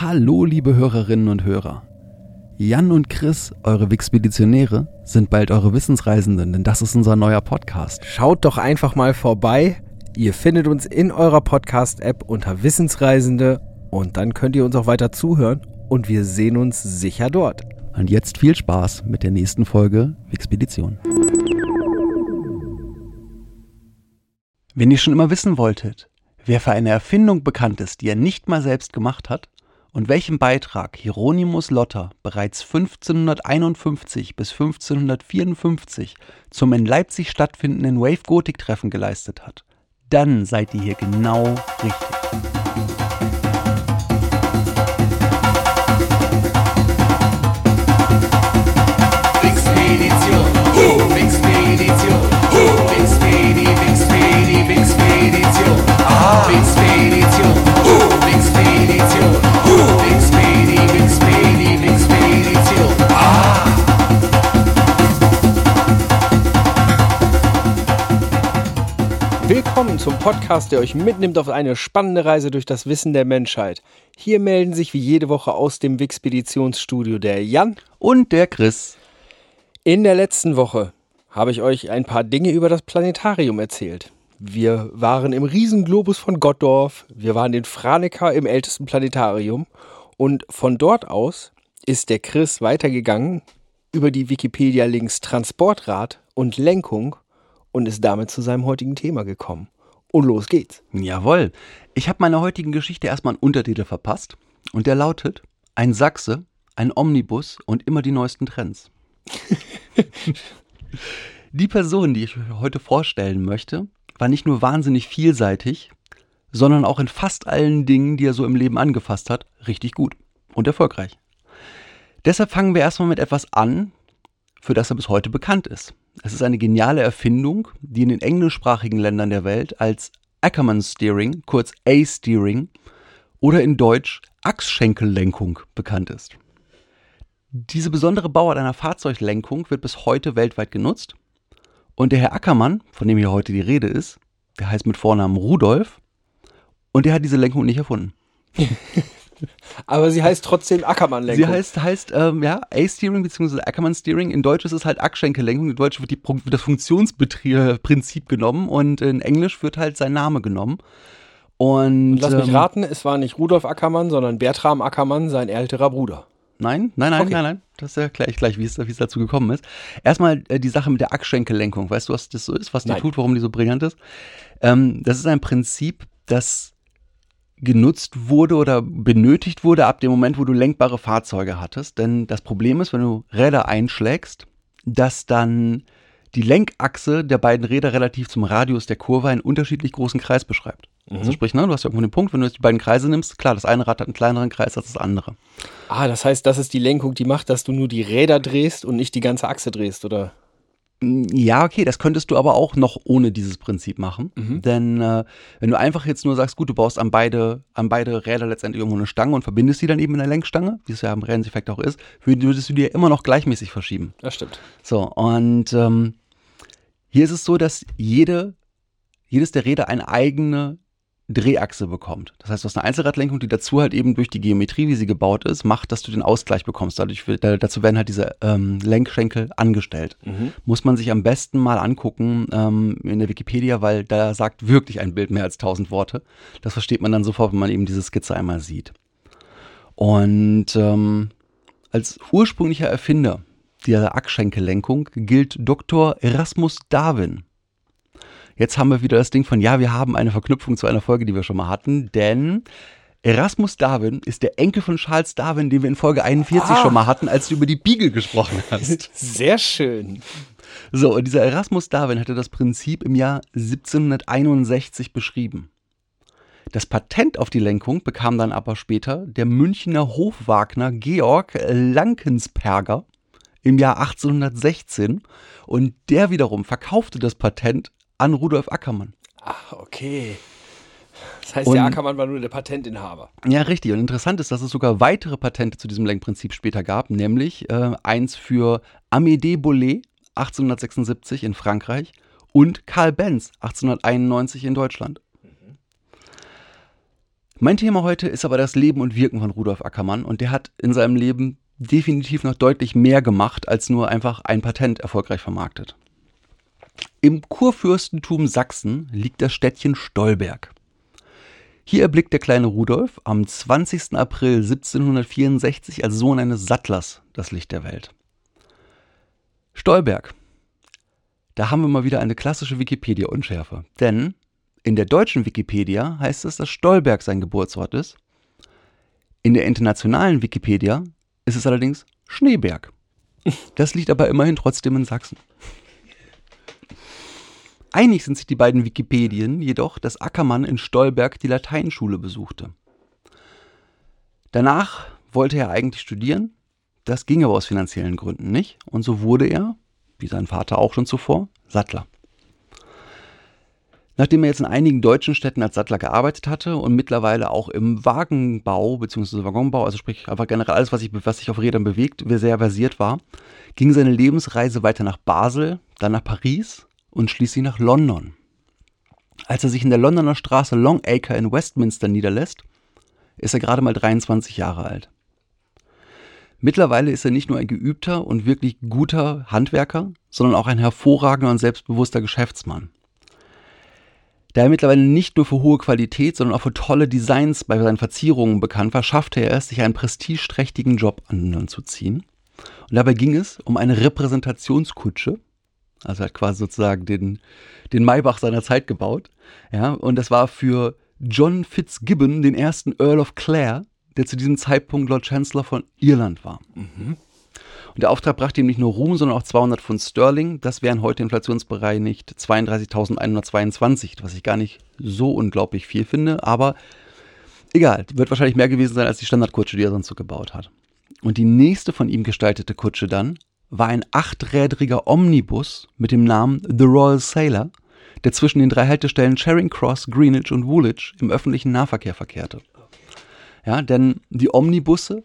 Hallo, liebe Hörerinnen und Hörer. Jan und Chris, eure Wixpeditionäre, sind bald eure Wissensreisenden, denn das ist unser neuer Podcast. Schaut doch einfach mal vorbei. Ihr findet uns in eurer Podcast-App unter Wissensreisende und dann könnt ihr uns auch weiter zuhören und wir sehen uns sicher dort. Und jetzt viel Spaß mit der nächsten Folge Wixpedition. Wenn ihr schon immer wissen wolltet, wer für eine Erfindung bekannt ist, die er nicht mal selbst gemacht hat, und welchen Beitrag Hieronymus Lotter bereits 1551 bis 1554 zum in Leipzig stattfindenden Wave Gothic Treffen geleistet hat, dann seid ihr hier genau richtig. Ah, Willkommen zum Podcast, der euch mitnimmt auf eine spannende Reise durch das Wissen der Menschheit. Hier melden sich wie jede Woche aus dem Wixpeditionsstudio der Jan. Und der Chris. In der letzten Woche habe ich euch ein paar Dinge über das Planetarium erzählt. Wir waren im Riesenglobus von Gottdorf, wir waren in Franeker im ältesten Planetarium und von dort aus ist der Chris weitergegangen über die Wikipedia-Links Transportrad und Lenkung und ist damit zu seinem heutigen Thema gekommen. Und los geht's. Jawohl. Ich habe meiner heutigen Geschichte erstmal einen Untertitel verpasst. Und der lautet: Ein Sachse, ein Omnibus und immer die neuesten Trends. die Person, die ich euch heute vorstellen möchte, war nicht nur wahnsinnig vielseitig, sondern auch in fast allen Dingen, die er so im Leben angefasst hat, richtig gut und erfolgreich. Deshalb fangen wir erstmal mit etwas an, für das er bis heute bekannt ist. Es ist eine geniale Erfindung, die in den englischsprachigen Ländern der Welt als Ackermann Steering, kurz A-Steering, oder in Deutsch Achsschenkellenkung bekannt ist. Diese besondere Bauart einer Fahrzeuglenkung wird bis heute weltweit genutzt. Und der Herr Ackermann, von dem hier heute die Rede ist, der heißt mit Vornamen Rudolf, und der hat diese Lenkung nicht erfunden. Aber sie heißt trotzdem Ackermann-Lenkung. Sie heißt, heißt ähm, ja, A-Steering bzw. Ackermann-Steering. In Deutsch ist es halt Achsschenkellenkung. In Deutsch wird, die, wird das Funktionsprinzip genommen und in Englisch wird halt sein Name genommen. Und, Und lass mich ähm, raten, es war nicht Rudolf Ackermann, sondern Bertram Ackermann, sein älterer Bruder. Nein, nein, nein, Okay. nein, nein. Das erkläre ich gleich, wie es, wie es dazu gekommen ist. Erstmal äh, die Sache mit der Achsschenkellenkung. Weißt du, was das so ist, was die Nein. tut, warum die so brillant ist? Ähm, das ist ein Prinzip, das genutzt wurde oder benötigt wurde ab dem Moment, wo du lenkbare Fahrzeuge hattest. Denn das Problem ist, wenn du Räder einschlägst, dass dann die Lenkachse der beiden Räder relativ zum Radius der Kurve einen unterschiedlich großen Kreis beschreibt. Also sprich, ne, du hast ja irgendwo den Punkt, wenn du jetzt die beiden Kreise nimmst, klar, das eine Rad hat einen kleineren Kreis als das andere. Ah, das heißt, das ist die Lenkung, die macht, dass du nur die Räder drehst und nicht die ganze Achse drehst, oder? Ja, okay, das könntest du aber auch noch ohne dieses Prinzip machen. Denn äh, wenn du einfach jetzt nur sagst, gut, du baust an beide, an beide Räder letztendlich irgendwo eine Stange und verbindest die dann eben in der Lenkstange, wie es ja im Rennseffekt auch ist, würd- würdest du ja immer noch gleichmäßig verschieben. Das stimmt. So, und ähm, hier ist es so, dass jede, jedes der Räder eine eigene Drehachse bekommt. Das heißt, du hast eine Einzelradlenkung, die dazu halt eben durch die Geometrie, wie sie gebaut ist, macht, dass du den Ausgleich bekommst. Dadurch, dazu werden halt diese ähm, Lenkschenkel angestellt. Muss man sich am besten mal angucken ähm, in der Wikipedia, weil da sagt wirklich ein Bild mehr als tausend Worte. Das versteht man dann sofort, wenn man eben diese Skizze einmal sieht. Und ähm, als ursprünglicher Erfinder dieser Achsschenkellenkung gilt Dr. Erasmus Darwin. Jetzt haben wir wieder das Ding von, ja, wir haben eine Verknüpfung zu einer Folge, die wir schon mal hatten, denn Erasmus Darwin ist der Enkel von Charles Darwin, den wir in Folge 41 Ah. schon mal hatten, als du über die Beagle gesprochen hast. Sehr schön. So, und dieser Erasmus Darwin hatte das Prinzip im Jahr 1761 beschrieben. Das Patent auf die Lenkung bekam dann aber später der Münchner Hofwagner Georg Lankensperger im Jahr 1816 und der wiederum verkaufte das Patent an Rudolf Ackermann. Ach, okay. Das heißt, Und- der Ackermann war nur der Patentinhaber. Ja, richtig. Und interessant ist, dass es sogar weitere Patente zu diesem Lenkprinzip später gab, nämlich äh, eins für Amédée Bollé 1876 in Frankreich und Karl Benz 1891 in Deutschland. Mein Thema heute ist aber das Leben und Wirken von Rudolf Ackermann und der hat in seinem Leben definitiv noch deutlich mehr gemacht, als nur einfach ein Patent erfolgreich vermarktet. Im Kurfürstentum Sachsen liegt das Städtchen Stolberg. Hier erblickt der kleine Rudolf am 20. April 1764 als Sohn eines Sattlers das Licht der Welt. Stolberg. Da haben wir mal wieder eine klassische Wikipedia-Unschärfe. Denn in der deutschen Wikipedia heißt es, dass Stolberg sein Geburtsort ist. In der internationalen Wikipedia ist es allerdings Schneeberg. Das liegt aber immerhin trotzdem in Sachsen. Einig sind sich die beiden Wikipedien jedoch, dass Ackermann in Stolberg die Lateinschule besuchte. Danach wollte er eigentlich studieren, das ging aber aus finanziellen Gründen nicht und so wurde er, wie sein Vater auch schon zuvor, Sattler. Nachdem er jetzt in einigen deutschen Städten als Sattler gearbeitet hatte und mittlerweile auch im Wagenbau bzw. Waggonbau, also sprich einfach generell alles, was sich, was sich auf Rädern bewegt, sehr versiert war, ging seine Lebensreise weiter nach Basel, dann nach Paris und schließlich nach London. Als er sich in der Londoner Straße Longacre in Westminster niederlässt, ist er gerade mal 23 Jahre alt. Mittlerweile ist er nicht nur ein geübter und wirklich guter Handwerker, sondern auch ein hervorragender und selbstbewusster Geschäftsmann. Da er mittlerweile nicht nur für hohe Qualität, sondern auch für tolle Designs bei seinen Verzierungen bekannt war, schaffte er es, sich einen prestigeträchtigen Job anzuziehen. Und dabei ging es um eine Repräsentationskutsche, also er hat quasi sozusagen den, den Maybach seiner Zeit gebaut. Ja, und das war für John Fitzgibbon, den ersten Earl of Clare, der zu diesem Zeitpunkt Lord Chancellor von Irland war. Und der Auftrag brachte ihm nicht nur Ruhm, sondern auch 200 Pfund Sterling. Das wären heute Inflationsbereich nicht 32.122, was ich gar nicht so unglaublich viel finde. Aber egal, wird wahrscheinlich mehr gewesen sein als die Standardkutsche, die er sonst so gebaut hat. Und die nächste von ihm gestaltete Kutsche dann war ein achträdriger Omnibus mit dem Namen The Royal Sailor, der zwischen den drei Haltestellen Charing Cross, Greenwich und Woolwich im öffentlichen Nahverkehr verkehrte. Ja, denn die Omnibusse,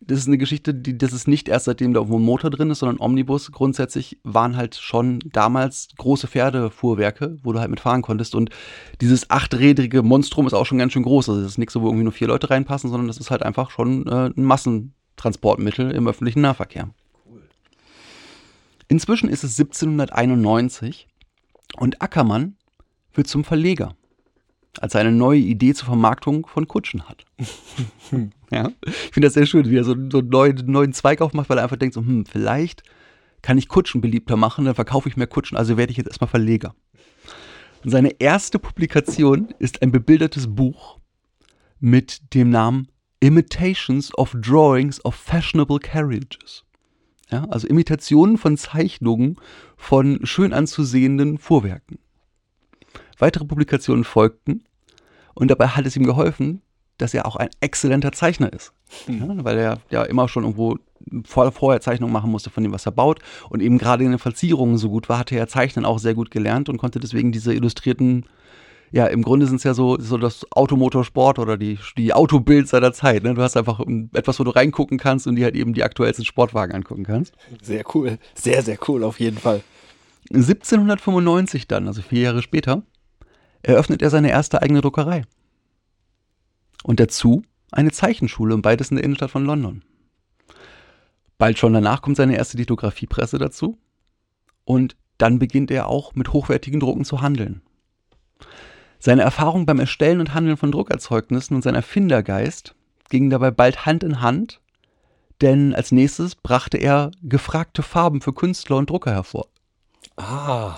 das ist eine Geschichte, die, das ist nicht erst seitdem da irgendwo ein Motor drin ist, sondern Omnibus grundsätzlich waren halt schon damals große Pferdefuhrwerke, wo du halt mitfahren konntest. Und dieses achträdrige Monstrum ist auch schon ganz schön groß. Also das ist nichts, wo irgendwie nur vier Leute reinpassen, sondern das ist halt einfach schon äh, ein Massentransportmittel im öffentlichen Nahverkehr. Inzwischen ist es 1791 und Ackermann wird zum Verleger, als er eine neue Idee zur Vermarktung von Kutschen hat. ja, ich finde das sehr schön, wie er so, so einen neuen, neuen Zweig aufmacht, weil er einfach denkt, so, hm, vielleicht kann ich Kutschen beliebter machen, dann verkaufe ich mehr Kutschen, also werde ich jetzt erstmal Verleger. Und seine erste Publikation ist ein bebildertes Buch mit dem Namen Imitations of Drawings of Fashionable Carriages. Ja, also Imitationen von Zeichnungen von schön anzusehenden Fuhrwerken. Weitere Publikationen folgten und dabei hat es ihm geholfen, dass er auch ein exzellenter Zeichner ist. Ja, weil er ja immer schon irgendwo vor, vorher Zeichnungen machen musste von dem, was er baut. Und eben gerade in den Verzierungen so gut war, hatte er Zeichnen auch sehr gut gelernt und konnte deswegen diese illustrierten ja, im Grunde sind es ja so, so das Automotorsport oder die, die Autobild seiner Zeit. Ne? Du hast einfach etwas, wo du reingucken kannst und dir halt eben die aktuellsten Sportwagen angucken kannst. Sehr cool. Sehr, sehr cool auf jeden Fall. 1795 dann, also vier Jahre später, eröffnet er seine erste eigene Druckerei. Und dazu eine Zeichenschule im beides in der Innenstadt von London. Bald schon danach kommt seine erste Lithografiepresse dazu. Und dann beginnt er auch mit hochwertigen Drucken zu handeln. Seine Erfahrung beim Erstellen und Handeln von Druckerzeugnissen und sein Erfindergeist gingen dabei bald Hand in Hand, denn als nächstes brachte er gefragte Farben für Künstler und Drucker hervor. Ah.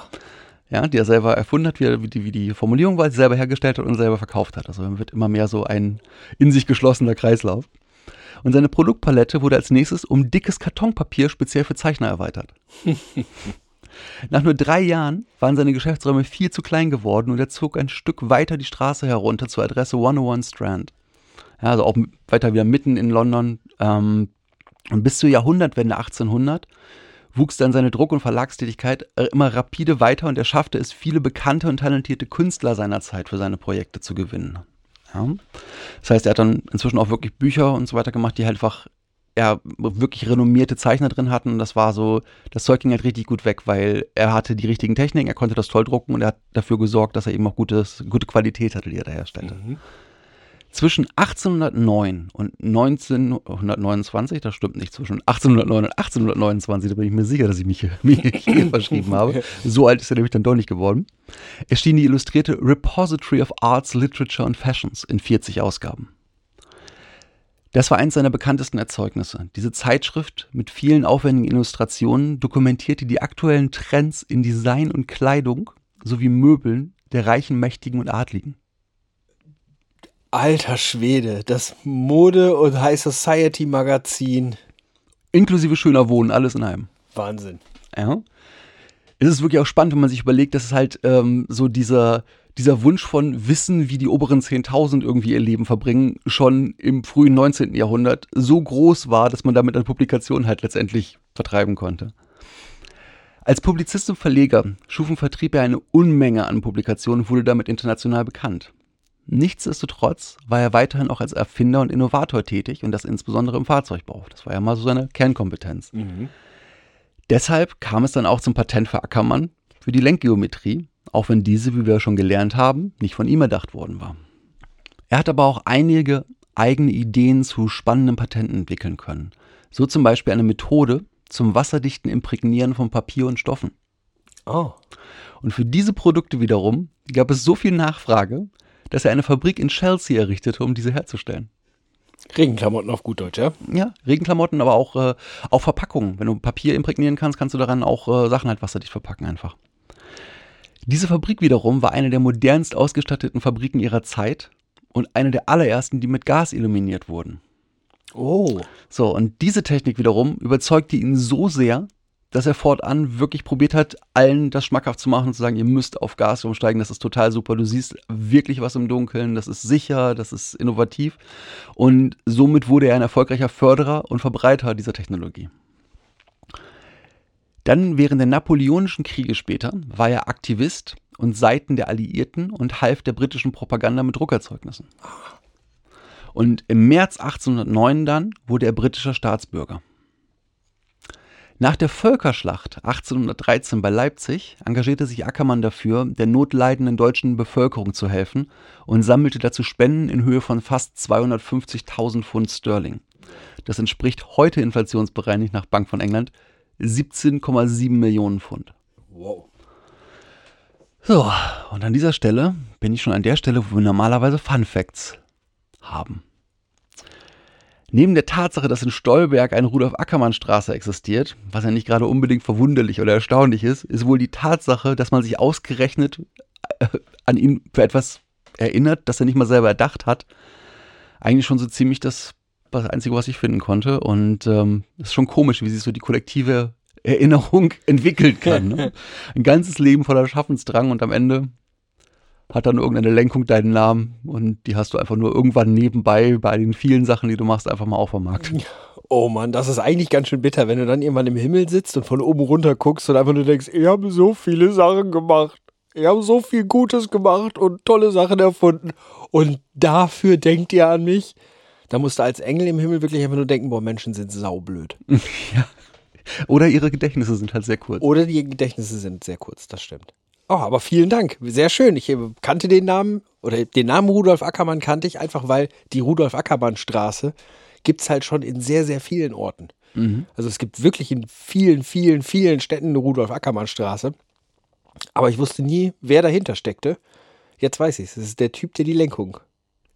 Ja, die er selber erfunden hat, wie, die, wie die Formulierung war, selber hergestellt hat und selber verkauft hat. Also man wird immer mehr so ein in sich geschlossener Kreislauf. Und seine Produktpalette wurde als nächstes um dickes Kartonpapier speziell für Zeichner erweitert. Nach nur drei Jahren waren seine Geschäftsräume viel zu klein geworden und er zog ein Stück weiter die Straße herunter zur Adresse 101 Strand. Ja, also auch weiter wieder mitten in London. Ähm, und bis zur Jahrhundertwende 1800 wuchs dann seine Druck- und Verlagstätigkeit äh, immer rapide weiter und er schaffte es, viele bekannte und talentierte Künstler seiner Zeit für seine Projekte zu gewinnen. Ja. Das heißt, er hat dann inzwischen auch wirklich Bücher und so weiter gemacht, die halt einfach ja, wirklich renommierte Zeichner drin hatten. Und das war so, das Zeug ging halt richtig gut weg, weil er hatte die richtigen Techniken, er konnte das toll drucken und er hat dafür gesorgt, dass er eben auch gutes, gute Qualität hatte, die er da herstellte. Mhm. Zwischen 1809 und 1929, das stimmt nicht, zwischen 1809 und 1829, da bin ich mir sicher, dass ich mich hier, verschrieben habe. So alt ist er nämlich dann doch nicht geworden. Erschien die illustrierte Repository of Arts, Literature and Fashions in 40 Ausgaben. Das war eins seiner bekanntesten Erzeugnisse. Diese Zeitschrift mit vielen aufwendigen Illustrationen dokumentierte die aktuellen Trends in Design und Kleidung sowie Möbeln der Reichen, Mächtigen und Adligen. Alter Schwede, das Mode- und High Society Magazin. Inklusive schöner Wohnen, alles in einem. Wahnsinn. Ja. Es ist wirklich auch spannend, wenn man sich überlegt, dass es halt ähm, so dieser, dieser Wunsch von Wissen, wie die oberen 10.000 irgendwie ihr Leben verbringen, schon im frühen 19. Jahrhundert so groß war, dass man damit eine Publikation halt letztendlich vertreiben konnte. Als Publizist und Verleger schuf und vertrieb er eine Unmenge an Publikationen und wurde damit international bekannt. Nichtsdestotrotz war er weiterhin auch als Erfinder und Innovator tätig und das insbesondere im Fahrzeugbau. Das war ja mal so seine Kernkompetenz. Deshalb kam es dann auch zum Patent für Ackermann für die Lenkgeometrie, auch wenn diese, wie wir schon gelernt haben, nicht von ihm erdacht worden war. Er hat aber auch einige eigene Ideen zu spannenden Patenten entwickeln können. So zum Beispiel eine Methode zum wasserdichten Imprägnieren von Papier und Stoffen. Oh. Und für diese Produkte wiederum gab es so viel Nachfrage, dass er eine Fabrik in Chelsea errichtete, um diese herzustellen. Regenklamotten auf gut Deutsch, ja? Ja, Regenklamotten, aber auch, äh, auch Verpackungen. Wenn du Papier imprägnieren kannst, kannst du daran auch äh, Sachen halt wasserdicht verpacken einfach. Diese Fabrik wiederum war eine der modernst ausgestatteten Fabriken ihrer Zeit und eine der allerersten, die mit Gas illuminiert wurden. Oh. So, und diese Technik wiederum überzeugte ihn so sehr, dass er fortan wirklich probiert hat, allen das schmackhaft zu machen und zu sagen, ihr müsst auf Gas umsteigen, das ist total super, du siehst wirklich was im Dunkeln, das ist sicher, das ist innovativ. Und somit wurde er ein erfolgreicher Förderer und Verbreiter dieser Technologie. Dann während der Napoleonischen Kriege später war er Aktivist und Seiten der Alliierten und half der britischen Propaganda mit Druckerzeugnissen. Und im März 1809 dann wurde er britischer Staatsbürger. Nach der Völkerschlacht 1813 bei Leipzig engagierte sich Ackermann dafür, der notleidenden deutschen Bevölkerung zu helfen und sammelte dazu Spenden in Höhe von fast 250.000 Pfund Sterling. Das entspricht heute inflationsbereinigt nach Bank von England 17,7 Millionen Pfund. Wow. So, und an dieser Stelle bin ich schon an der Stelle, wo wir normalerweise Fun Facts haben. Neben der Tatsache, dass in Stolberg eine Rudolf-Ackermann-Straße existiert, was ja nicht gerade unbedingt verwunderlich oder erstaunlich ist, ist wohl die Tatsache, dass man sich ausgerechnet äh, an ihn für etwas erinnert, das er nicht mal selber erdacht hat, eigentlich schon so ziemlich das, das Einzige, was ich finden konnte. Und ähm, es ist schon komisch, wie sich so die kollektive Erinnerung entwickeln kann. Ne? Ein ganzes Leben voller Schaffensdrang und am Ende hat dann irgendeine Lenkung deinen Namen und die hast du einfach nur irgendwann nebenbei bei den vielen Sachen, die du machst, einfach mal aufvermarkt. Oh Mann, das ist eigentlich ganz schön bitter, wenn du dann irgendwann im Himmel sitzt und von oben runter guckst und einfach nur denkst, ich habe so viele Sachen gemacht. Ich habe so viel Gutes gemacht und tolle Sachen erfunden. Und dafür denkt ihr an mich. Da musst du als Engel im Himmel wirklich einfach nur denken, boah, Menschen sind saublöd. ja. Oder ihre Gedächtnisse sind halt sehr kurz. Oder die Gedächtnisse sind sehr kurz, das stimmt. Oh, aber vielen Dank. Sehr schön. Ich äh, kannte den Namen oder den Namen Rudolf Ackermann kannte ich einfach, weil die Rudolf Ackermann Straße gibt es halt schon in sehr, sehr vielen Orten. Also es gibt wirklich in vielen, vielen, vielen Städten eine Rudolf Ackermann Straße. Aber ich wusste nie, wer dahinter steckte. Jetzt weiß ich es. Es ist der Typ, der die Lenkung,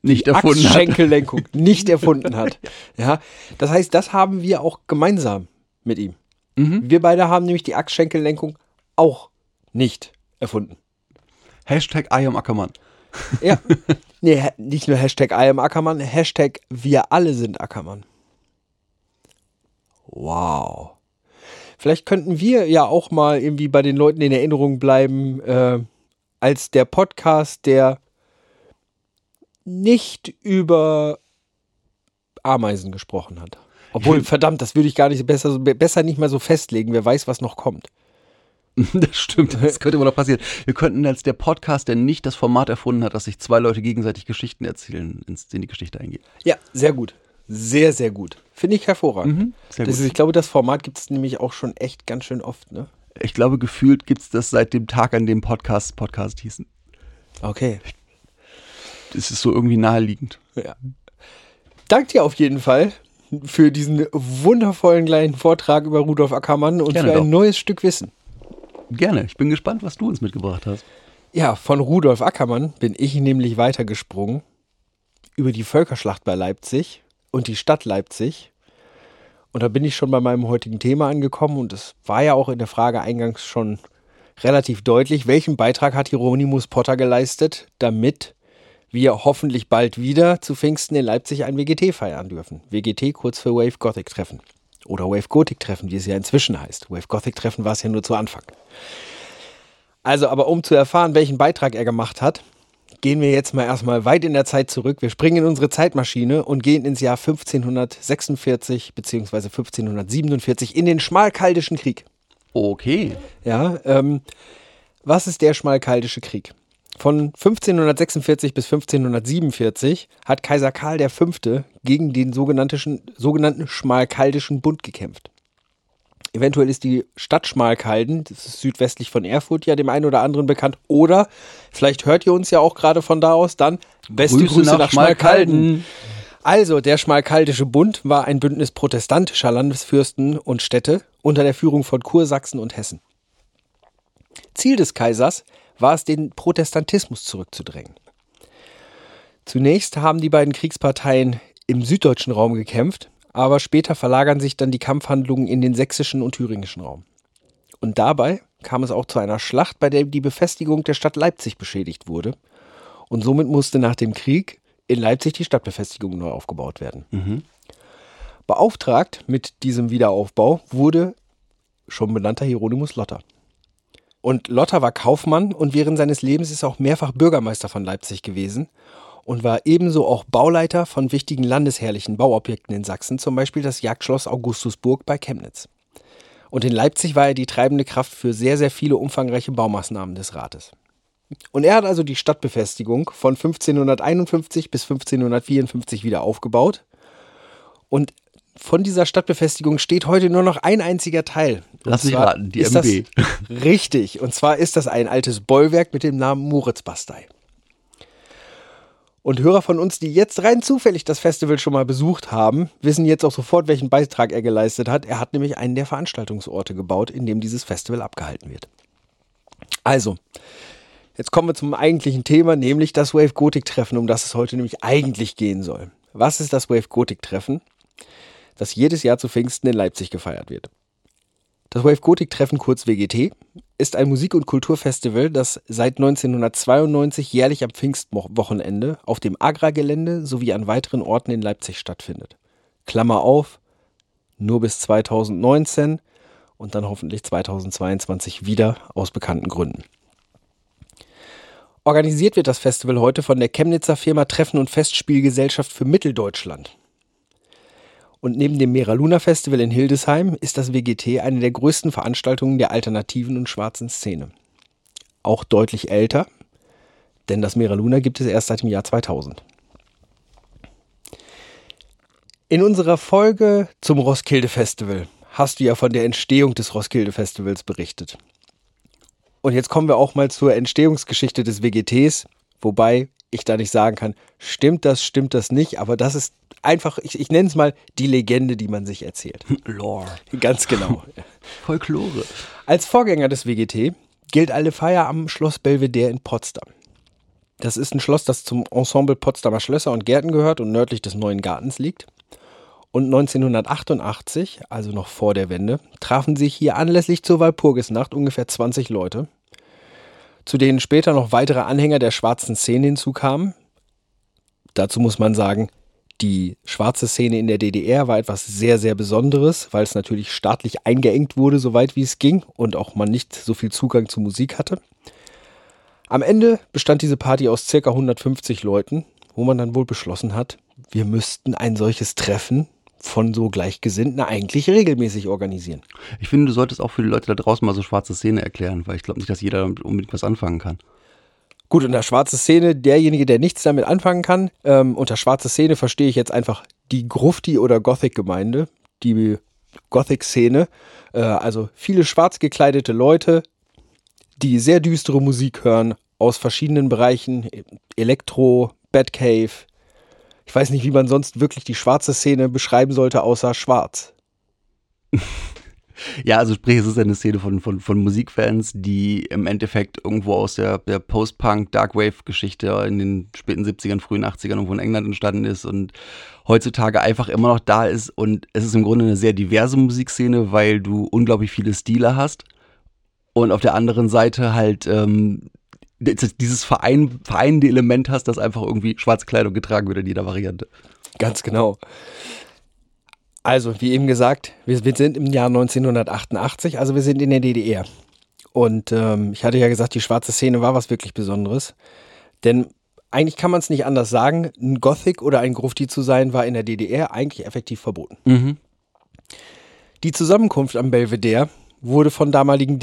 Nicht die erfunden hat. Achsschenkellenkung nicht erfunden hat. Ja, das heißt, das haben wir auch gemeinsam mit ihm. Mhm. Wir beide haben nämlich die Achsschenkellenkung auch nicht erfunden. Hashtag I am Ackermann. Ja. nee, nicht nur Hashtag I am Ackermann, Hashtag wir alle sind Ackermann. Wow. Vielleicht könnten wir ja auch mal irgendwie bei den Leuten in Erinnerung bleiben, äh, als der Podcast, der nicht über Ameisen gesprochen hat. Obwohl, verdammt, das würde ich gar nicht besser, besser nicht mal so festlegen. Wer weiß, was noch kommt. Das stimmt, das könnte immer noch passieren. Wir könnten als der Podcast, der nicht das Format erfunden hat, dass sich zwei Leute gegenseitig Geschichten erzählen, ins, in die Geschichte eingehen. Ja, sehr gut. Sehr, sehr gut. Finde ich hervorragend. Mhm, sehr das gut. ist, ich glaube, das Format gibt es nämlich auch schon echt ganz schön oft, ne? Ich glaube, gefühlt gibt es das seit dem Tag, an dem Podcasts Podcast hießen. Okay. es ist so irgendwie naheliegend. Dank dir auf jeden Fall für diesen wundervollen kleinen Vortrag über Rudolf Ackermann und Gerne für ein doch. neues Stück Wissen. Gerne. Ich bin gespannt, was du uns mitgebracht hast. Ja, von Rudolf Ackermann bin ich nämlich weitergesprungen über die Völkerschlacht bei Leipzig und die Stadt Leipzig. Und da bin ich schon bei meinem heutigen Thema angekommen und es war ja auch in der Frage eingangs schon relativ deutlich, welchen Beitrag hat Hieronymus Potter geleistet, damit wir hoffentlich bald wieder zu Pfingsten in Leipzig ein WGT feiern dürfen. WGT kurz für Wave Gothic Treffen. Oder Wave Gothic Treffen, wie es ja inzwischen heißt. Wave Gothic Treffen war es ja nur zu Anfang. Also, aber um zu erfahren, welchen Beitrag er gemacht hat, gehen wir jetzt mal erstmal weit in der Zeit zurück. Wir springen in unsere Zeitmaschine und gehen ins Jahr 1546 bzw. 1547 in den Schmalkaldischen Krieg. Okay. Ja, ähm, was ist der Schmalkaldische Krieg? Von 1546 bis 1547 hat Kaiser Karl V. gegen den sogenannten, sogenannten Schmalkaldischen Bund gekämpft. Eventuell ist die Stadt Schmalkalden, das ist südwestlich von Erfurt, ja dem einen oder anderen bekannt. Oder vielleicht hört ihr uns ja auch gerade von da aus dann. Beste Grüße, nach, Schmalkalden. Also, der Schmalkaldische Bund war ein Bündnis protestantischer Landesfürsten und Städte unter der Führung von Kursachsen und Hessen. Ziel des Kaisers war es, den Protestantismus zurückzudrängen. Zunächst haben die beiden Kriegsparteien im süddeutschen Raum gekämpft, aber später verlagern sich dann die Kampfhandlungen in den sächsischen und thüringischen Raum. Und dabei kam es auch zu einer Schlacht, bei der die Befestigung der Stadt Leipzig beschädigt wurde. Und somit musste nach dem Krieg in Leipzig die Stadtbefestigung neu aufgebaut werden. Beauftragt mit diesem Wiederaufbau wurde schon benannter Hieronymus Lotter. Und Lotter war Kaufmann und während seines Lebens ist er auch mehrfach Bürgermeister von Leipzig gewesen und war ebenso auch Bauleiter von wichtigen landesherrlichen Bauobjekten in Sachsen, zum Beispiel das Jagdschloss Augustusburg bei Chemnitz. Und in Leipzig war er die treibende Kraft für sehr, sehr viele umfangreiche Baumaßnahmen des Rates. Und er hat also die Stadtbefestigung von 1551 bis 1554 wieder aufgebaut. Und von dieser Stadtbefestigung steht heute nur noch ein einziger Teil. Und Lass mich raten, die MB. Richtig. Und zwar ist das ein altes Bollwerk mit dem Namen Moritzbastei. Und Hörer von uns, die jetzt rein zufällig das Festival schon mal besucht haben, wissen jetzt auch sofort, welchen Beitrag er geleistet hat. Er hat nämlich einen der Veranstaltungsorte gebaut, in dem dieses Festival abgehalten wird. Also, jetzt kommen wir zum eigentlichen Thema, nämlich das Wave Gothic Treffen, um das es heute nämlich eigentlich gehen soll. Was ist das Wave Gothic Treffen? Das jedes Jahr zu Pfingsten in Leipzig gefeiert wird. Das Wave Gothic Treffen, kurz WGT, ist ein Musik- und Kulturfestival, das seit 1992 jährlich am Pfingstwochenende auf dem Agra-Gelände sowie an weiteren Orten in Leipzig stattfindet. Klammer auf, nur bis 2019 und dann hoffentlich 2022 wieder aus bekannten Gründen. Organisiert wird das Festival heute von der Chemnitzer Firma Treffen und Festspielgesellschaft für Mitteldeutschland. Und neben dem Mera Luna Festival in Hildesheim ist das WGT eine der größten Veranstaltungen der alternativen und schwarzen Szene. Auch deutlich älter, denn das Mera Luna gibt es erst seit dem Jahr 2000. In unserer Folge zum Roskilde Festival hast du ja von der Entstehung des Roskilde Festivals berichtet. Und jetzt kommen wir auch mal zur Entstehungsgeschichte des WGTs, wobei ich da nicht sagen kann, stimmt das, stimmt das nicht, aber das ist einfach, ich, ich nenne es mal die Legende, die man sich erzählt. Lore. Ganz genau. Folklore. Als Vorgänger des WGT gilt Alte Feier am Schloss Belvedere in Potsdam. Das ist ein Schloss, das zum Ensemble Potsdamer Schlösser und Gärten gehört und nördlich des Neuen Gartens liegt. Und 1988, also noch vor der Wende, trafen sich hier anlässlich zur Walpurgisnacht ungefähr 20 Leute, zu denen später noch weitere Anhänger der schwarzen Szene hinzukamen. Dazu muss man sagen, die schwarze Szene in der DDR war etwas sehr, sehr Besonderes, weil es natürlich staatlich eingeengt wurde, soweit wie es ging und auch man nicht so viel Zugang zu Musik hatte. Am Ende bestand diese Party aus circa 150 Leuten, wo man dann wohl beschlossen hat, wir müssten ein solches Treffen von so Gleichgesinnten eigentlich regelmäßig organisieren. Ich finde, du solltest auch für die Leute da draußen mal so schwarze Szene erklären, weil ich glaube nicht, dass jeder damit unbedingt was anfangen kann. Gut, in der schwarzen Szene, derjenige, der nichts damit anfangen kann, ähm, unter schwarze Szene verstehe ich jetzt einfach die Grufti- oder Gothic-Gemeinde, die Gothic-Szene, äh, also viele schwarz gekleidete Leute, die sehr düstere Musik hören, aus verschiedenen Bereichen, Elektro Batcave. Ich weiß nicht, wie man sonst wirklich die schwarze Szene beschreiben sollte, außer schwarz. Ja, also sprich, es ist eine Szene von, von, von Musikfans, die im Endeffekt irgendwo aus der, der Post-Punk, Darkwave-Geschichte in den späten 70ern, frühen 80ern irgendwo in England entstanden ist und heutzutage einfach immer noch da ist. Und es ist im Grunde eine sehr diverse Musikszene, weil du unglaublich viele Stile hast. Und auf der anderen Seite halt ähm, dieses Verein, vereinende Element hast, dass einfach irgendwie schwarze Kleidung getragen wird in jeder Variante. Ganz genau. Also, wie eben gesagt, wir, wir sind im Jahr 1988, also wir sind in der DDR. Und ähm, ich hatte ja gesagt, die schwarze Szene war was wirklich Besonderes. Denn eigentlich kann man es nicht anders sagen, ein Gothic oder ein Grufti zu sein, war in der DDR eigentlich effektiv verboten. Mhm. Die Zusammenkunft am Belvedere wurde von damaligen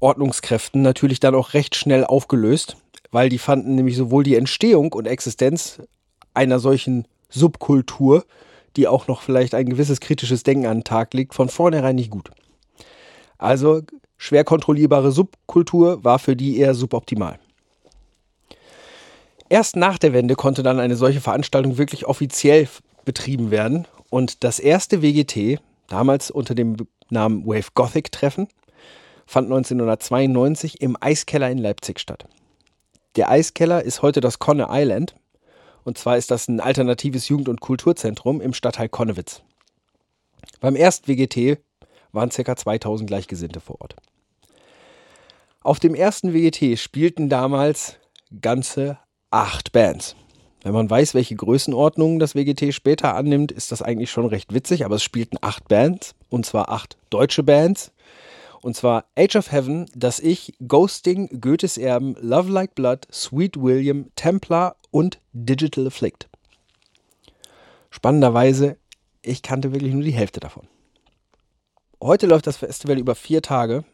DDR-Ordnungskräften natürlich dann auch recht schnell aufgelöst, weil die fanden nämlich sowohl die Entstehung und Existenz einer solchen Subkultur die auch noch vielleicht ein gewisses kritisches Denken an den Tag legt, von vornherein nicht gut. Also schwer kontrollierbare Subkultur war für die eher suboptimal. Erst nach der Wende konnte dann eine solche Veranstaltung wirklich offiziell betrieben werden und das erste WGT, damals unter dem Namen Wave Gothic Treffen, fand 1992 im Eiskeller in Leipzig statt. Der Eiskeller ist heute das Conne Island und zwar ist das ein alternatives Jugend- und Kulturzentrum im Stadtteil Konnewitz. Beim ersten WGT waren ca. 2000 Gleichgesinnte vor Ort. Auf dem ersten WGT spielten damals ganze acht Bands. Wenn man weiß, welche Größenordnungen das WGT später annimmt, ist das eigentlich schon recht witzig, aber es spielten acht Bands, und zwar acht deutsche Bands, und zwar Age of Heaven, Das Ich, Ghosting, Goethes Erben, Love Like Blood, Sweet William, Templar und Digital Afflict. Spannenderweise, ich kannte wirklich nur die Hälfte davon. Heute läuft das Festival über vier Tage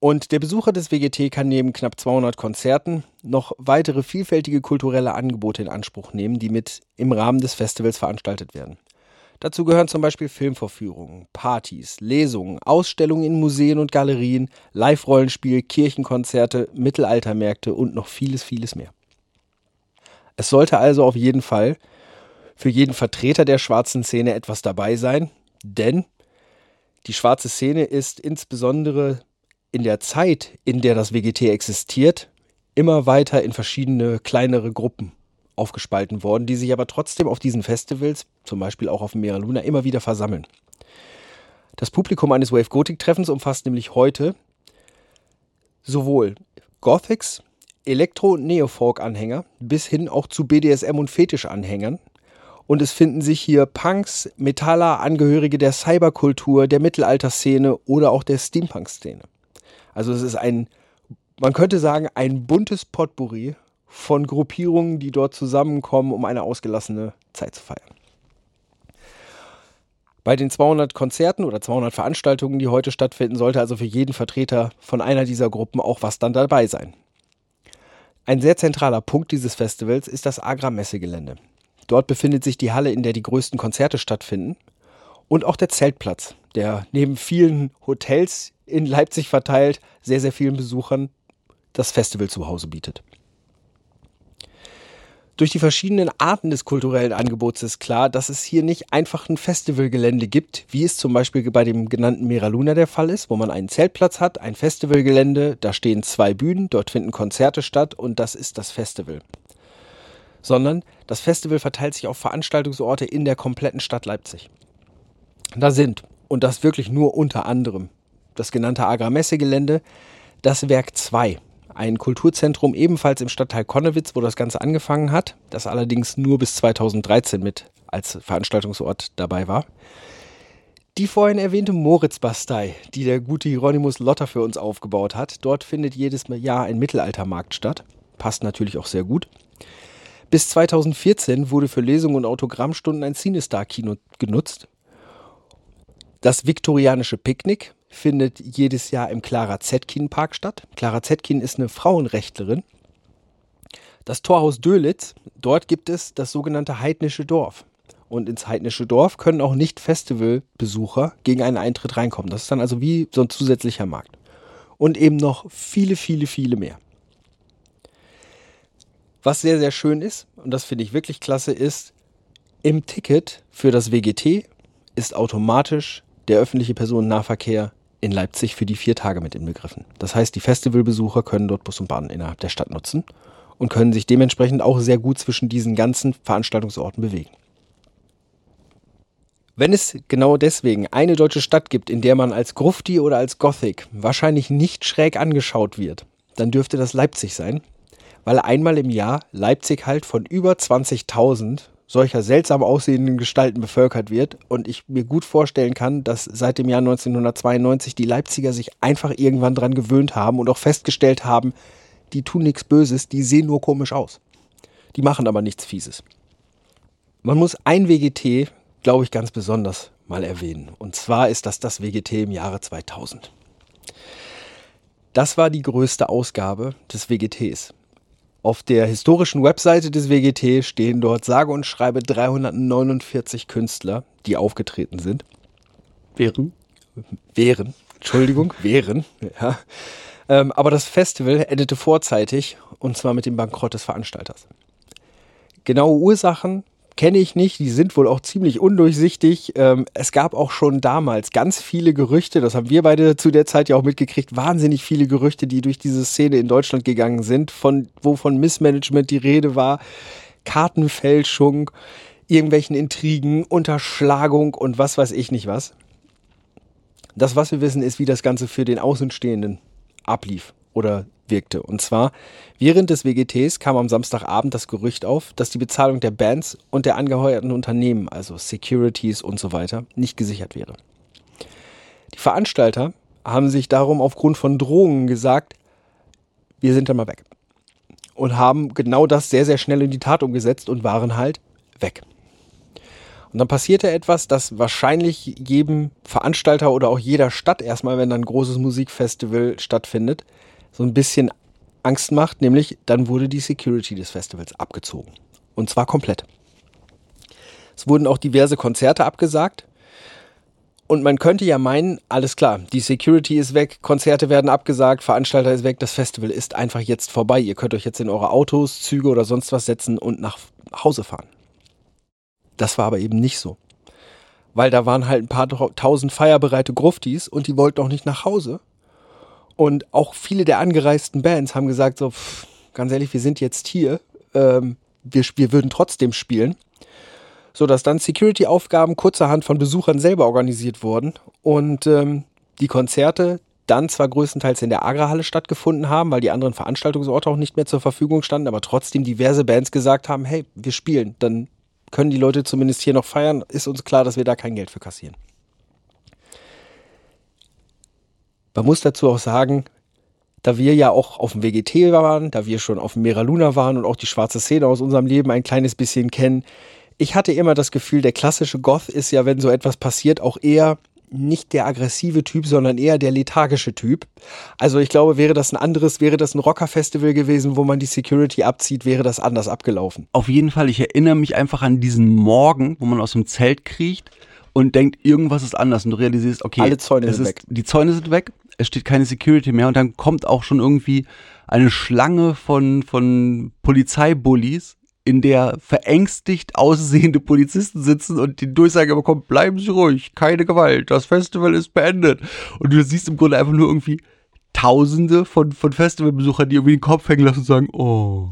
und der Besucher des WGT kann neben knapp 200 Konzerten noch weitere vielfältige kulturelle Angebote in Anspruch nehmen, die mit im Rahmen des Festivals veranstaltet werden. Dazu gehören zum Beispiel Filmvorführungen, Partys, Lesungen, Ausstellungen in Museen und Galerien, Live-Rollenspiel, Kirchenkonzerte, Mittelaltermärkte und noch vieles, vieles mehr. Es sollte also auf jeden Fall für jeden Vertreter der schwarzen Szene etwas dabei sein, denn die schwarze Szene ist insbesondere in der Zeit, in der das WGT existiert, immer weiter in verschiedene kleinere Gruppen aufgespalten worden, die sich aber trotzdem auf diesen Festivals, zum Beispiel auch auf dem Mera Luna, immer wieder versammeln. Das Publikum eines Wave Gothic Treffens umfasst nämlich heute sowohl Gothics, Elektro- und Neofolk-Anhänger bis hin auch zu BDSM- und Fetisch-Anhängern. Und es finden sich hier Punks, Metaller, Angehörige der Cyberkultur, der Mittelalterszene oder auch der Steampunk-Szene. Also es ist ein, man könnte sagen, ein buntes Potpourri von Gruppierungen, die dort zusammenkommen, um eine ausgelassene Zeit zu feiern. Bei den 200 Konzerten oder 200 Veranstaltungen, die heute stattfinden, sollte also für jeden Vertreter von einer dieser Gruppen auch was dann dabei sein. Ein sehr zentraler Punkt dieses Festivals ist das Agra-Messegelände. Dort befindet sich die Halle, in der die größten Konzerte stattfinden und auch der Zeltplatz, der neben vielen Hotels in Leipzig verteilt sehr, sehr vielen Besuchern das Festival zu Hause bietet. Durch die verschiedenen Arten des kulturellen Angebots ist klar, dass es hier nicht einfach ein Festivalgelände gibt, wie es zum Beispiel bei dem genannten Mera Luna der Fall ist, wo man einen Zeltplatz hat, ein Festivalgelände, da stehen zwei Bühnen, dort finden Konzerte statt und das ist das Festival. Sondern das Festival verteilt sich auf Veranstaltungsorte in der kompletten Stadt Leipzig. Da sind, und das wirklich nur unter anderem, das genannte Agra-Messegelände, das Werk 2, ein Kulturzentrum ebenfalls im Stadtteil Konnewitz, wo das Ganze angefangen hat, das allerdings nur bis 2013 mit als Veranstaltungsort dabei war. Die vorhin erwähnte Moritzbastei, die der gute Hieronymus Lotter für uns aufgebaut hat. Dort findet jedes Jahr ein Mittelaltermarkt statt. Passt natürlich auch sehr gut. Bis 2014 wurde für Lesungen und Autogrammstunden ein Cinestar-Kino genutzt. Das viktorianische Picknick findet jedes Jahr im Clara Zetkin Park statt. Clara Zetkin ist eine Frauenrechtlerin. Das Torhaus Dölitz, dort gibt es das sogenannte Heidnische Dorf. Und ins Heidnische Dorf können auch Nicht-Festivalbesucher gegen einen Eintritt reinkommen. Das ist dann also wie so ein zusätzlicher Markt. Und eben noch viele, viele, viele mehr. Was sehr, sehr schön ist, und das finde ich wirklich klasse, ist, im Ticket für das WGT ist automatisch der öffentliche Personennahverkehr in Leipzig für die vier Tage mit inbegriffen. Das heißt, die Festivalbesucher können dort Bus und Bahn innerhalb der Stadt nutzen und können sich dementsprechend auch sehr gut zwischen diesen ganzen Veranstaltungsorten bewegen. Wenn es genau deswegen eine deutsche Stadt gibt, in der man als Grufti oder als Gothic wahrscheinlich nicht schräg angeschaut wird, dann dürfte das Leipzig sein, weil einmal im Jahr Leipzig halt von über 20.000 solcher seltsam aussehenden Gestalten bevölkert wird und ich mir gut vorstellen kann, dass seit dem Jahr 1992 die Leipziger sich einfach irgendwann dran gewöhnt haben und auch festgestellt haben, die tun nichts Böses, die sehen nur komisch aus. Die machen aber nichts Fieses. Man muss ein WGT, glaube ich, ganz besonders mal erwähnen. Und zwar ist das das WGT im Jahre 2000. Das war die größte Ausgabe des WGTs. Auf der historischen Webseite des WGT stehen dort sage und schreibe 349 Künstler, die aufgetreten sind. Wären? Wären, Entschuldigung, wären. Ja. Ähm, aber das Festival endete vorzeitig und zwar mit dem Bankrott des Veranstalters. Genaue Ursachen kenne ich nicht, die sind wohl auch ziemlich undurchsichtig. Ähm, es gab auch schon damals ganz viele Gerüchte, das haben wir beide zu der Zeit ja auch mitgekriegt, wahnsinnig viele Gerüchte, die durch diese Szene in Deutschland gegangen sind, von, wo von Missmanagement die Rede war, Kartenfälschung, irgendwelchen Intrigen, Unterschlagung und was weiß ich nicht was. Das, was wir wissen, ist, wie das Ganze für den Außenstehenden ablief oder wirkte. Und zwar, während des WGTs kam am Samstagabend das Gerücht auf, dass die Bezahlung der Bands und der angeheuerten Unternehmen, also Securities und so weiter, nicht gesichert wäre. Die Veranstalter haben sich darum aufgrund von Drohungen gesagt, wir sind dann mal weg. Und haben genau das sehr, sehr schnell in die Tat umgesetzt und waren halt weg. Und dann passierte etwas, das wahrscheinlich jedem Veranstalter oder auch jeder Stadt erstmal, wenn dann ein großes Musikfestival stattfindet, so ein bisschen Angst macht, nämlich dann wurde die Security des Festivals abgezogen. Und zwar komplett. Es wurden auch diverse Konzerte abgesagt. Und man könnte ja meinen, alles klar, die Security ist weg, Konzerte werden abgesagt, Veranstalter ist weg, das Festival ist einfach jetzt vorbei. Ihr könnt euch jetzt in eure Autos, Züge oder sonst was setzen und nach Hause fahren. Das war aber eben nicht so. Weil da waren halt ein paar tausend feierbereite Gruftis und die wollten auch nicht nach Hause, und auch viele der angereisten Bands haben gesagt, so, pff, ganz ehrlich, wir sind jetzt hier, ähm, wir, wir würden trotzdem spielen. So dass dann Security-Aufgaben kurzerhand von Besuchern selber organisiert wurden und ähm, die Konzerte dann zwar größtenteils in der Agrahalle stattgefunden haben, weil die anderen Veranstaltungsorte auch nicht mehr zur Verfügung standen, aber trotzdem diverse Bands gesagt haben, hey, wir spielen, dann können die Leute zumindest hier noch feiern, ist uns klar, dass wir da kein Geld für kassieren. Man muss dazu auch sagen, da wir ja auch auf dem WGT waren, da wir schon auf dem Mera Luna waren und auch die schwarze Szene aus unserem Leben ein kleines bisschen kennen, ich hatte immer das Gefühl, der klassische Goth ist ja, wenn so etwas passiert, auch eher nicht der aggressive Typ, sondern eher der lethargische Typ. Also ich glaube, wäre das ein anderes, wäre das ein Rocker-Festival gewesen, wo man die Security abzieht, wäre das anders abgelaufen. Auf jeden Fall, ich erinnere mich einfach an diesen Morgen, wo man aus dem Zelt kriecht und denkt, irgendwas ist anders und du realisierst, okay, alle Zäune sind ist, weg. Die Zäune sind weg, es steht keine Security mehr und dann kommt auch schon irgendwie eine Schlange von, von Polizeibullies, in der verängstigt aussehende Polizisten sitzen und die Durchsage bekommen, bleiben Sie ruhig, keine Gewalt, das Festival ist beendet. Und du siehst im Grunde einfach nur irgendwie Tausende von, von Festivalbesuchern, die irgendwie den Kopf hängen lassen und sagen, oh.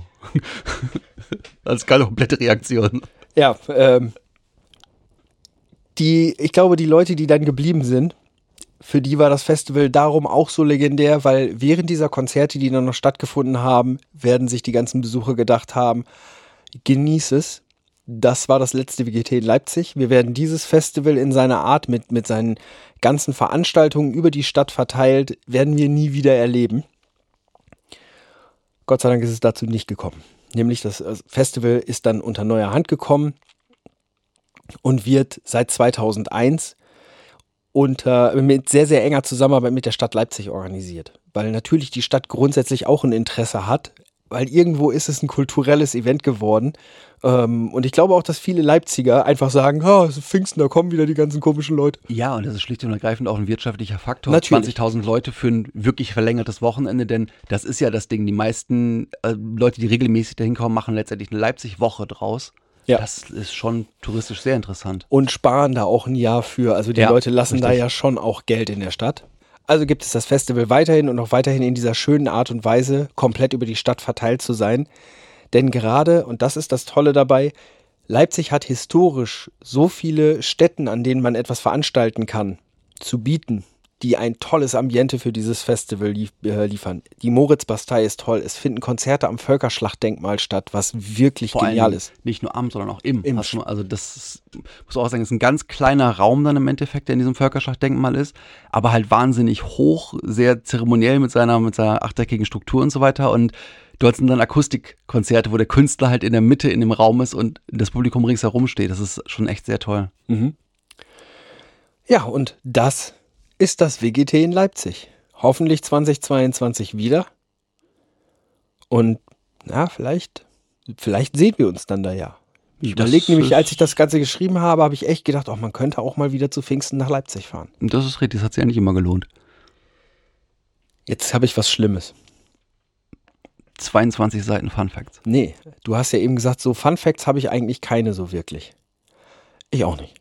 das ist keine komplette Reaktion. Ja, ähm, die, ich glaube, die Leute, die dann geblieben sind, für die war das Festival darum auch so legendär, weil während dieser Konzerte, die dann noch stattgefunden haben, werden sich die ganzen Besucher gedacht haben, genieß es. Das war das letzte WGT in Leipzig. Wir werden dieses Festival in seiner Art mit, mit seinen ganzen Veranstaltungen über die Stadt verteilt, werden wir nie wieder erleben. Gott sei Dank ist es dazu nicht gekommen. Nämlich das Festival ist dann unter neuer Hand gekommen und wird seit 2001 unter, mit sehr, sehr enger Zusammenarbeit mit der Stadt Leipzig organisiert. Weil natürlich die Stadt grundsätzlich auch ein Interesse hat, weil irgendwo ist es ein kulturelles Event geworden. Ähm, und ich glaube auch, dass viele Leipziger einfach sagen, oh, es ist Pfingsten, da kommen wieder die ganzen komischen Leute. Ja, und das ist schlicht und ergreifend auch ein wirtschaftlicher Faktor. Natürlich. 20.000 Leute für ein wirklich verlängertes Wochenende, denn das ist ja das Ding. Die meisten äh, Leute, die regelmäßig dahin kommen, machen letztendlich eine Leipzig-Woche draus. Ja. Das ist schon touristisch sehr interessant. Und sparen da auch ein Jahr für. Also die Ja, Leute lassen da richtig. ja schon auch Geld in der Stadt. Also gibt es das Festival weiterhin und auch weiterhin in dieser schönen Art und Weise komplett über die Stadt verteilt zu sein. Denn gerade, und das ist das Tolle dabei, Leipzig hat historisch so viele Stätten, an denen man etwas veranstalten kann, zu bieten, die ein tolles Ambiente für dieses Festival lief, äh, liefern. Die Moritz-Bastei ist toll. Es finden Konzerte am Völkerschlachtdenkmal statt, was wirklich Vor genial ist. nicht nur am, sondern auch im. Im du, also das ist, muss auch sagen, ist ein ganz kleiner Raum dann im Endeffekt, der in diesem Völkerschlachtdenkmal ist, aber halt wahnsinnig hoch, sehr zeremoniell mit seiner, mit seiner achteckigen Struktur und so weiter. Und dort sind dann Akustikkonzerte, wo der Künstler halt in der Mitte in dem Raum ist und das Publikum ringsherum steht. Das ist schon echt sehr toll. Ja, und das ist das WGT in Leipzig. Hoffentlich 2022 wieder. Und na, vielleicht, vielleicht sehen wir uns dann da ja. Ich überlege nämlich, als ich das Ganze geschrieben habe, habe ich echt gedacht, oh, man könnte auch mal wieder zu Pfingsten nach Leipzig fahren. Das ist richtig, das hat sich ja nicht immer gelohnt. Jetzt habe ich was Schlimmes. 22 Seiten Fun Facts. Nee, du hast ja eben gesagt, so Fun Facts habe ich eigentlich keine so wirklich. Ich auch nicht.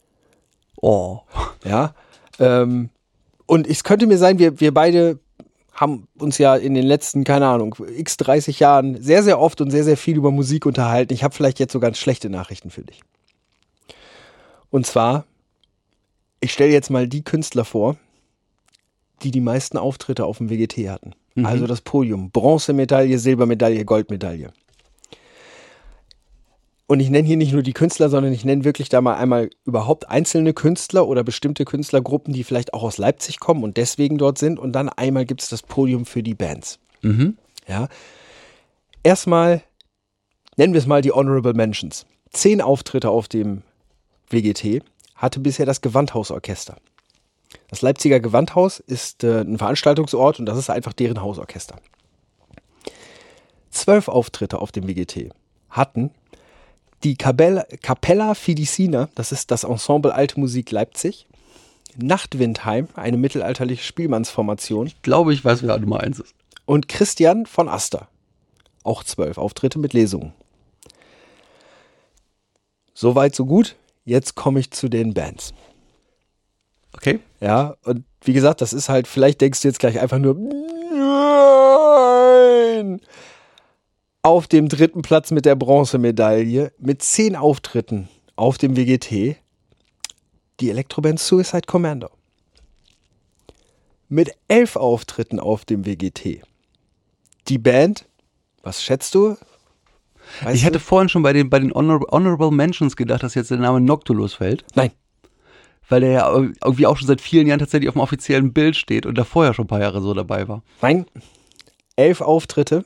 Oh. Ja. Ähm, und es könnte mir sein, wir, wir beide haben uns ja in den letzten, keine Ahnung, x 30 Jahren sehr, sehr oft und sehr, sehr viel über Musik unterhalten. Ich habe vielleicht jetzt so ganz schlechte Nachrichten für dich. Und zwar, ich stelle jetzt mal die Künstler vor, die die meisten Auftritte auf dem WGT hatten. Also das Podium. Bronzemedaille, Silbermedaille, Goldmedaille. Und ich nenne hier nicht nur die Künstler, sondern ich nenne wirklich da mal einmal überhaupt einzelne Künstler oder bestimmte Künstlergruppen, die vielleicht auch aus Leipzig kommen und deswegen dort sind. Und dann einmal gibt es das Podium für die Bands. Mhm. Ja. Erstmal nennen wir es mal die Honorable Mentions. Zehn Auftritte auf dem WGT hatte bisher das Gewandhausorchester. Das Leipziger Gewandhaus ist äh, ein Veranstaltungsort und das ist einfach deren Hausorchester. Zwölf Auftritte auf dem WGT hatten die Capella, Capella Fidicina, das ist das Ensemble Alte Musik Leipzig, Nachtwindheim, eine mittelalterliche Spielmannsformation, Ich glaube, ich weiß, wer Nummer eins ist. und Christian von Aster. Auch zwölf Auftritte mit Lesungen. Soweit, so gut. Jetzt komme ich zu den Bands. Okay. Ja, und wie gesagt, das ist halt, vielleicht denkst du jetzt gleich einfach nur, nein! Auf dem dritten Platz mit der Bronzemedaille, mit zehn Auftritten auf dem WGT, die Elektroband Suicide Commando. Mit elf Auftritten auf dem WGT. Die Band, was schätzt du? Weißt ich du? hätte vorhin schon bei den, bei den Honor Honorable Mentions gedacht, dass jetzt der Name Noctulus fällt, Nein, weil der ja irgendwie auch schon seit vielen Jahren tatsächlich auf dem offiziellen Bild steht und da vorher schon ein paar Jahre so dabei war. Nein, elf Auftritte,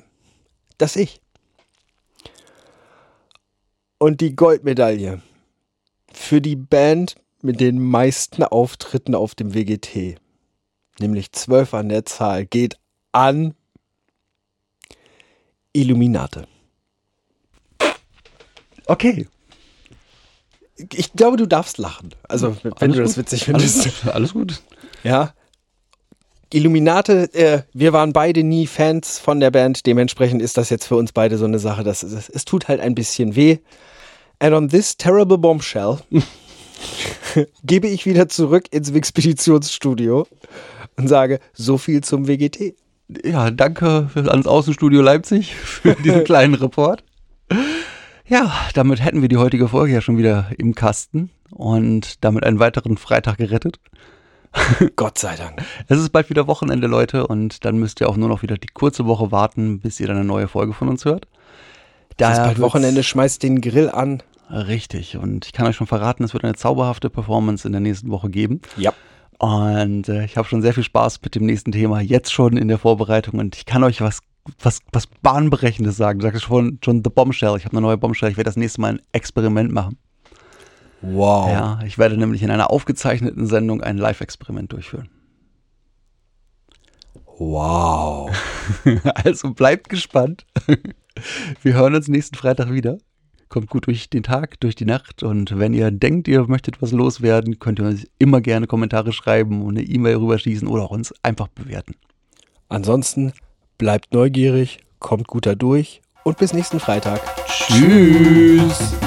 das ich. Und die Goldmedaille für die Band mit den meisten Auftritten auf dem WGT, nämlich zwölf an der Zahl, geht an Illuminate. Okay. Ich glaube, du darfst lachen. Also, wenn Alles du das gut. witzig findest. Alles, alles gut. Ja. Illuminate, äh, wir waren beide nie Fans von der Band, dementsprechend ist das jetzt für uns beide so eine Sache, dass es, es tut halt ein bisschen weh. And on this terrible bombshell gebe ich wieder zurück ins Expeditionsstudio und sage, so viel zum WGT. Ja, danke ans Außenstudio Leipzig für diesen kleinen Report. Ja, damit hätten wir die heutige Folge ja schon wieder im Kasten und damit einen weiteren Freitag gerettet. Gott sei Dank. Es ist bald wieder Wochenende, Leute, und dann müsst ihr auch nur noch wieder die kurze Woche warten, bis ihr dann eine neue Folge von uns hört. Es ist bald Wochenende, schmeißt den Grill an. Richtig, und ich kann euch schon verraten, es wird eine zauberhafte Performance in der nächsten Woche geben. Ja. Und äh, ich habe schon sehr viel Spaß mit dem nächsten Thema, jetzt schon in der Vorbereitung. Und ich kann euch was, was, was Bahnbrechendes sagen. Du sagst schon, schon The Bombshell. Ich habe eine neue Bombshell. Ich werde das nächste Mal ein Experiment machen. Wow. Ja, ich werde nämlich in einer aufgezeichneten Sendung ein Live-Experiment durchführen. Wow. Also bleibt gespannt. Wir hören uns nächsten Freitag wieder. Kommt gut durch den Tag, durch die Nacht. Und wenn ihr denkt, ihr möchtet was loswerden, könnt ihr uns immer gerne Kommentare schreiben und eine E-Mail rüberschießen oder auch uns einfach bewerten. Ansonsten bleibt neugierig, kommt gut da durch und bis nächsten Freitag. Tschüss.